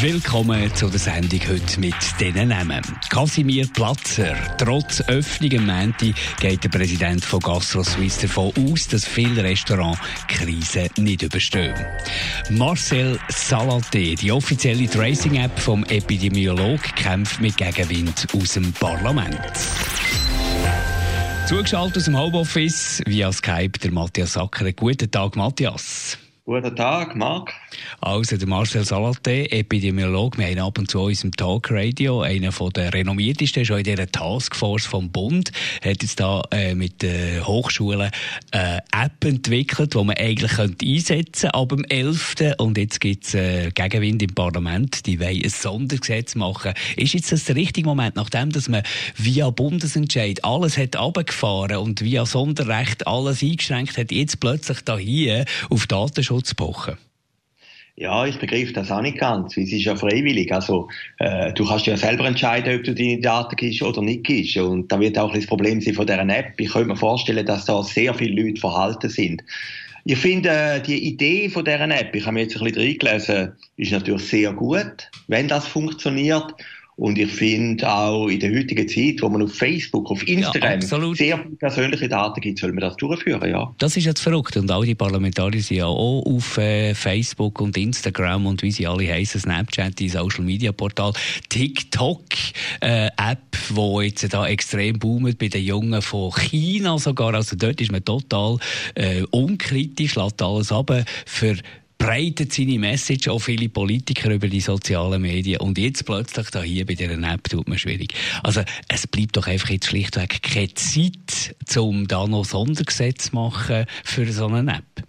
Willkommen zu der Sendung heute mit diesen Namen. Casimir Platzer. Trotz Öffnung am geht der Präsident von Gastro Suisse davon aus, dass viele Restaurants Krise nicht überstehen. Marcel Salaté, die offizielle Tracing-App vom Epidemiolog, kämpft mit Gegenwind aus dem Parlament. Zugeschaltet aus dem Homeoffice via Skype der Matthias Sacker. Guten Tag, Matthias. Guten Tag, Marc. Also, der Marcel Salate, Epidemiologe, wir haben ab und zu unserem Talkradio, einer der renommiertesten, schon in dieser Taskforce vom Bund, hat jetzt da äh, mit den Hochschulen eine äh, App entwickelt, die man eigentlich könnte einsetzen ab dem 11. Und jetzt gibt es äh, Gegenwind im Parlament, die wollen ein Sondergesetz machen. Ist jetzt das der richtige Moment, nachdem dass man via Bundesentscheid alles hat runtergefahren und via Sonderrecht alles eingeschränkt hat, jetzt plötzlich da hier auf Datenschutz pochen? Ja, ich begreife das auch nicht ganz. Es ist ja freiwillig. Also, äh, du kannst ja selber entscheiden, ob du deine Daten gibst oder nicht gibst. Und da wird auch das Problem sein von dieser App. Ich könnte mir vorstellen, dass da sehr viele Leute verhalten sind. Ich finde, äh, die Idee von dieser App, ich habe mir jetzt ein bisschen reingelesen, ist natürlich sehr gut, wenn das funktioniert. Und ich finde auch in der heutigen Zeit, wo man auf Facebook, auf Instagram ja, sehr persönliche Daten gibt, soll man das durchführen, ja. Das ist jetzt verrückt. Und all die Parlamentarier sind ja auch auf äh, Facebook und Instagram und wie sie alle heißen, Snapchat, die Social Media Portal, TikTok, äh, App, wo jetzt da extrem boomt bei den Jungen von China sogar. Also dort ist man total äh, unkritisch, lässt alles ab für breitet seine Message auch viele Politiker über die sozialen Medien. Und jetzt plötzlich da hier bei dieser App tut man schwierig. Also, es bleibt doch einfach jetzt schlichtweg keine Zeit, um da noch Sondergesetz zu machen für so eine App.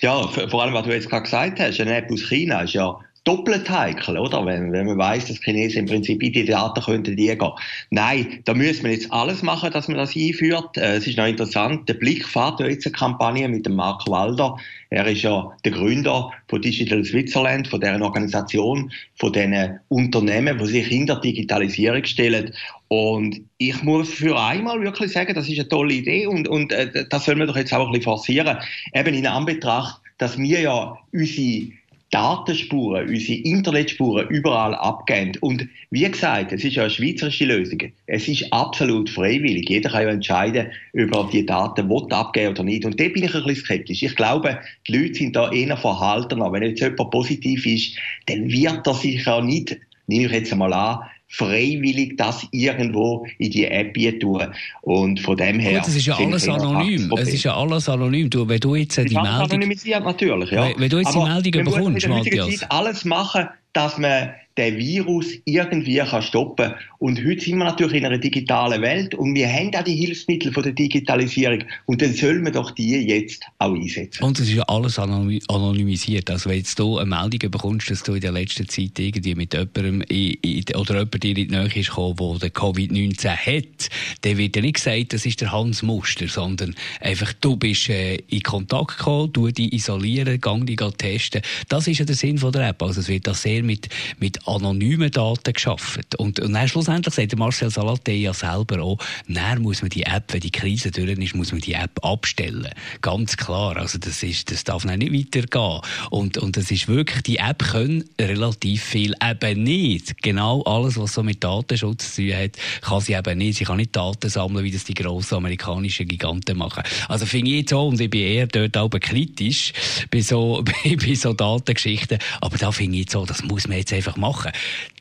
Ja, vor allem, was du jetzt gerade gesagt hast, eine App aus China ist ja doppelt heikel, oder? Wenn, wenn man weiß, dass Chinesen im Prinzip in die Daten könnten die gehen. Nein, da müssen wir jetzt alles machen, dass man das einführt. Äh, es ist noch interessant. Der Blick fährt ja jetzt eine Kampagne mit dem Mark Walder. Er ist ja der Gründer von Digital Switzerland, von deren Organisation, von den Unternehmen, die sich hinter Digitalisierung stellen. Und ich muss für einmal wirklich sagen, das ist eine tolle Idee und, und äh, das soll man doch jetzt auch ein bisschen forcieren. Eben in Anbetracht, dass wir ja unsere Datenspuren, unsere Internetspuren überall abgeben. Und wie gesagt, es ist ja eine schweizerische Lösung. Es ist absolut freiwillig. Jeder kann ja entscheiden, ob er die Daten will abgeben oder nicht. Und da bin ich ein bisschen skeptisch. Ich glaube, die Leute sind da eher verhaltener. Wenn jetzt jemand positiv ist, dann wird er sich ja nicht, nehme ich jetzt einmal an, freiwillig das irgendwo in die App tun. Und von dem her. Gut, es ist ja alles anonym. Es ist ja alles anonym. Du, wenn du jetzt die Meldung. Anonymisiert natürlich, ja. Wenn, wenn du jetzt Aber die Meldung bekommst, Matthias. alles machen, dass man den Virus irgendwie kann stoppen Und heute sind wir natürlich in einer digitalen Welt und wir haben auch die Hilfsmittel von der Digitalisierung und dann sollen wir doch die jetzt auch einsetzen. Und es ist ja alles anonymisiert. Also wenn jetzt du eine Meldung bekommst, dass du in der letzten Zeit irgendwie mit jemandem in, in, oder jemand dir in die Nähe ist gekommen, der Covid-19 hat, dann wird ja nicht gesagt, das ist der Hans Muster, sondern einfach, du bist äh, in Kontakt gekommen, du dich isolieren, gang dich testen. Das ist ja der Sinn von der App. Also es wird da sehr mit, mit anonymen Daten geschaffen. Und, und dann schlussendlich sagt Marcel Salate ja selber auch, dann muss man die App, wenn die Krise durch ist, muss man die App abstellen. Ganz klar. Also das ist, das darf nicht weitergehen. Und, und das ist wirklich, die App können relativ viel eben nicht. Genau alles, was so mit Datenschutz zu tun hat, kann sie eben nicht. Sie kann nicht Daten sammeln, wie das die grossen amerikanischen Giganten machen. Also finde ich jetzt auch, und ich bin eher dort auch kritisch bei so, bei, bei so Datengeschichten, aber da finde ich jetzt so, das muss man jetzt einfach machen.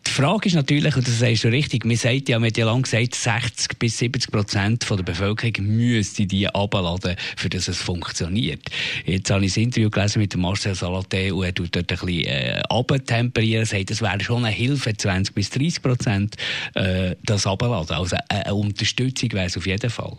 Die Frage ist natürlich, und das sagst du richtig, man sagt ja, man ja lange gesagt, 60 bis 70 Prozent der Bevölkerung müsste die abladen, für dass es funktioniert. Jetzt habe ich ein Interview gelesen mit Marcel Salate und er tut dort ein bisschen äh, abtemperieren, sagt, es wäre schon eine Hilfe, 20 bis 30 Prozent äh, das abladen. Also eine Unterstützung wäre es auf jeden Fall.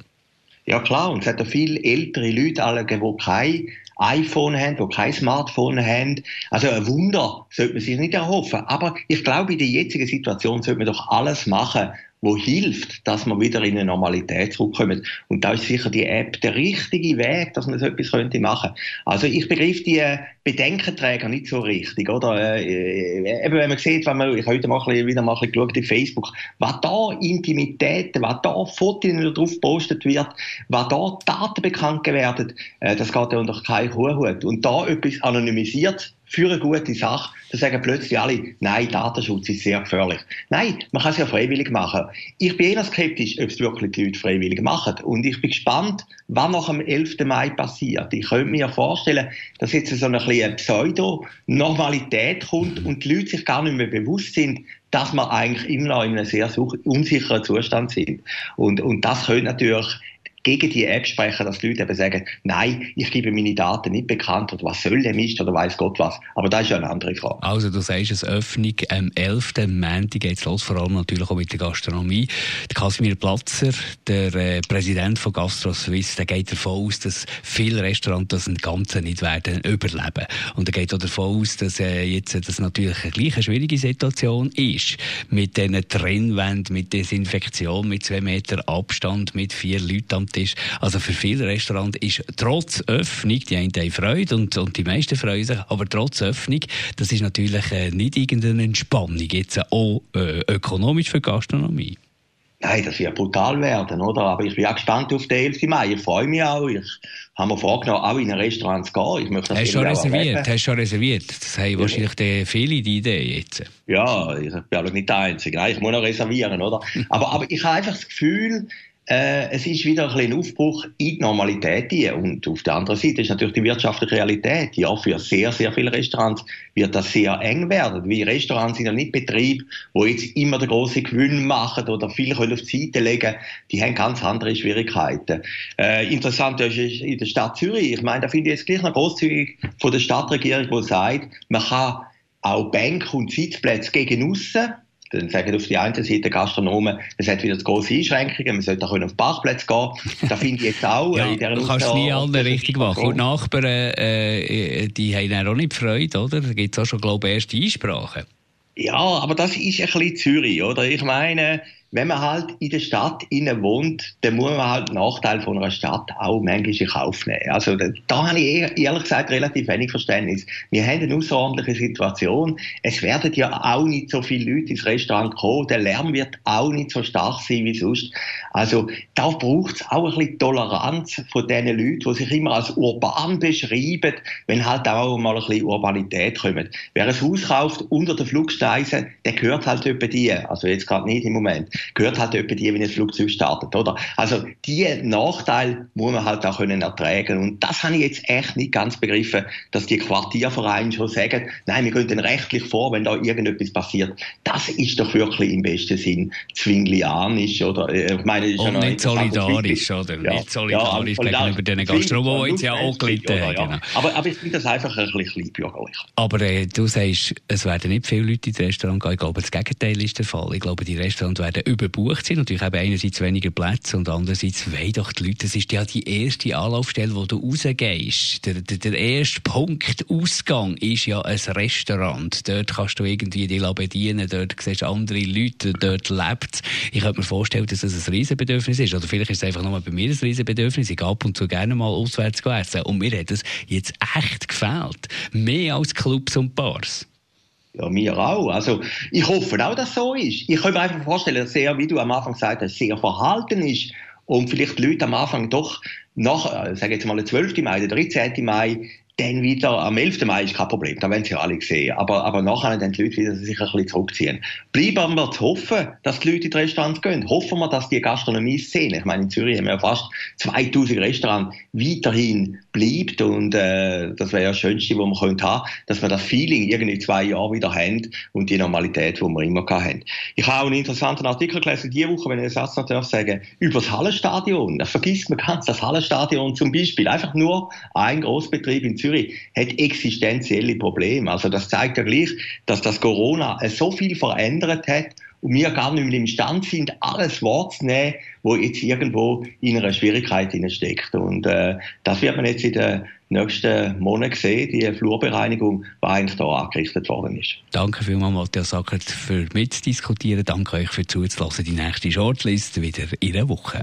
Ja klar, und es hat ja viele ältere Leute, alle, die keine iPhone haben, die kein Smartphone haben. Also ein Wunder sollte man sich nicht erhoffen. Aber ich glaube, in der jetzigen Situation sollte man doch alles machen, wo hilft, dass man wieder in eine Normalität zurückkommt. Und da ist sicher die App der richtige Weg, dass man so etwas könnte machen. Also ich begriff die äh, Bedenkenträger nicht so richtig, oder? Äh, äh, eben wenn man sieht, wenn man, ich heute mal wieder mal geschaut auf Facebook, was da Intimitäten, was da Fotos drauf gepostet wird, was da Daten bekannt werden, äh, das geht ja unter keinen Hut. Und da etwas anonymisiert für eine gute Sache, dann sagen plötzlich alle, nein, Datenschutz ist sehr gefährlich. Nein, man kann es ja freiwillig machen. Ich bin eher skeptisch, ob es wirklich die Leute freiwillig machen. Und ich bin gespannt, was nach dem 11. Mai passiert. Ich könnte mir vorstellen, dass jetzt so eine kleine Pseudo-Normalität kommt und die Leute sich gar nicht mehr bewusst sind, dass wir eigentlich immer noch in einem sehr unsicheren Zustand sind. Und, und das könnte natürlich gegen die App sprechen, dass die Leute eben sagen, nein, ich gebe meine Daten nicht bekannt oder was soll der Mist oder weiß Gott was. Aber das ist ja eine andere Frage. Also du sagst, es Öffnung am 11. Montag geht es los, vor allem natürlich auch mit der Gastronomie. Der Kasimir Platzer, der äh, Präsident von Gastro Suisse, der geht davon aus, dass viele Restaurants das im Ganzen nicht werden überleben. Und er geht auch davon aus, dass äh, jetzt das natürlich eine gleich eine schwierige Situation ist. Mit diesen Trennwänden, mit Desinfektion, mit zwei Meter Abstand, mit vier Leuten am ist. Also für viele Restaurants ist trotz Öffnung, die einen haben Freude und, und die meisten freuen sich, aber trotz Öffnung, das ist natürlich äh, nicht irgendeine Entspannung, jetzt auch äh, ökonomisch für Gastronomie. Nein, das wird brutal werden, oder? Aber ich bin auch gespannt auf den 11. Mai. Ich freue mich auch. Ich habe mir vorgenommen, auch in ein Restaurant zu gehen. Ich möchte das Hast schon reserviert? Hast schon reserviert? Das haben ja. wahrscheinlich die viele die Idee jetzt. Ja, ich bin aber nicht der Einzige. Nein, ich muss noch reservieren, oder? aber, aber ich habe einfach das Gefühl, äh, es ist wieder ein, ein Aufbruch in die Normalität hier. Und auf der anderen Seite ist natürlich die wirtschaftliche Realität. Ja, für sehr, sehr viele Restaurants wird das sehr eng werden. Wie Restaurants sind ja nicht Betriebe, wo jetzt immer der große Gewinn machen oder viel können auf die Seite legen. Die haben ganz andere Schwierigkeiten. Äh, interessant ist in der Stadt Zürich. Ich meine, da finde ich jetzt gleich noch großzügig von der Stadtregierung, die sagt, man kann auch Bank- und Sitzplätze gegen aussen dann sagen auf die einen Seite Gastronomen, es hat wieder große Einschränkungen, man sollte auch auf Parkplätze gehen. Das finde ich jetzt auch. ja, du kannst es nie allen richtig machen. Und die Nachbarn, äh, die haben auch nicht Freude, oder? Da gibt es auch schon, glaube ich, erste Einsprachen. Ja, aber das ist ein bisschen Zürich, oder? Ich meine, wenn man halt in der Stadt innen wohnt, dann muss man halt Nachteil von einer Stadt auch manchmal in Kauf nehmen. Also da, da habe ich ehrlich gesagt relativ wenig Verständnis. Wir haben eine außerordentliche Situation. Es werden ja auch nicht so viele Leute ins Restaurant kommen. Der Lärm wird auch nicht so stark sein wie sonst. Also da braucht es auch ein bisschen Toleranz von den Leuten, die sich immer als urban beschreiben, wenn halt auch mal ein bisschen Urbanität kommt. Wer ein Haus kauft unter den Flugsteisen, der gehört halt etwa die. Also jetzt gerade nicht im Moment gehört halt etwa die, wenn ein Flugzeug startet, oder? Also, die Nachteil muss man halt auch können ertragen. Und das habe ich jetzt echt nicht ganz begriffen, dass die Quartiervereine schon sagen, nein, wir gehen dann rechtlich vor, wenn da irgendetwas passiert. Das ist doch wirklich im besten Sinn zwinglianisch, oder? Äh, ich meine, ist Und ja nicht solidarisch, oder? Ja. Nicht solidarisch ja, gegenüber den Gastronomen, die jetzt ja auch gelitten haben. Genau. Aber, aber ich finde das einfach ein bisschen kleinbürgerlich. Aber äh, du sagst, es werden nicht viele Leute ins Restaurant gehen. Ich glaube, das Gegenteil ist der Fall. Ich glaube, die Restaurants werden überbucht sind. Natürlich haben einerseits weniger Plätze und andererseits wollen doch die Leute, das ist ja die erste Anlaufstelle, wo du rausgehst. Der, der, der erste Punkt, Ausgang, ist ja ein Restaurant. Dort kannst du irgendwie die bedienen, dort siehst du andere Leute, dort lebt Ich könnte mir vorstellen, dass das ein Riesenbedürfnis ist. Oder vielleicht ist es einfach nur bei mir ein Riesenbedürfnis. Ich gehe ab und zu gerne mal auswärts essen. Und mir hat das jetzt echt gefällt. Mehr als Clubs und Bars. Ja, mir auch. Also, ich hoffe auch, dass so ist. Ich kann mir einfach vorstellen, dass er, wie du am Anfang gesagt hast, sehr verhalten ist und vielleicht die Leute am Anfang doch nach, äh, sage jetzt mal, der 12. Mai, der 13. Mai, dann wieder am 11. Mai ist kein Problem, da werden sie alle sehen. Aber, aber nachher dann die Leute wieder sich ein bisschen zurückziehen. Bleiben wir zu hoffen, dass die Leute in die Restaurants gehen. Hoffen wir, dass die Gastronomie-Szene, ich meine, in Zürich haben wir ja fast 2000 Restaurants, weiterhin bleibt. Und äh, das wäre ja das Schönste, was wir haben können, dass wir das Feeling irgendwie zwei Jahre wieder haben und die Normalität, die wir immer haben. Ich habe auch einen interessanten Artikel gelesen diese Woche, wenn ich einen Satz noch darf sagen, über das Hallenstadion. Das vergisst man ganz, das Hallenstadion zum Beispiel. Einfach nur ein Großbetrieb in Zürich hat existenzielle Probleme. Also das zeigt ja gleich, dass das Corona so viel verändert hat und wir gar nicht mehr imstande sind, alles wahrzunehmen, wo jetzt irgendwo in einer Schwierigkeit steckt. Und äh, das wird man jetzt in den nächsten Monaten sehen, die Flurbereinigung, die eigentlich da angerichtet worden ist. Danke vielmals, Matthias Sackert, für mitzudiskutieren. Danke euch für zuzulassen. Die nächste Shortlist wieder in einer Woche.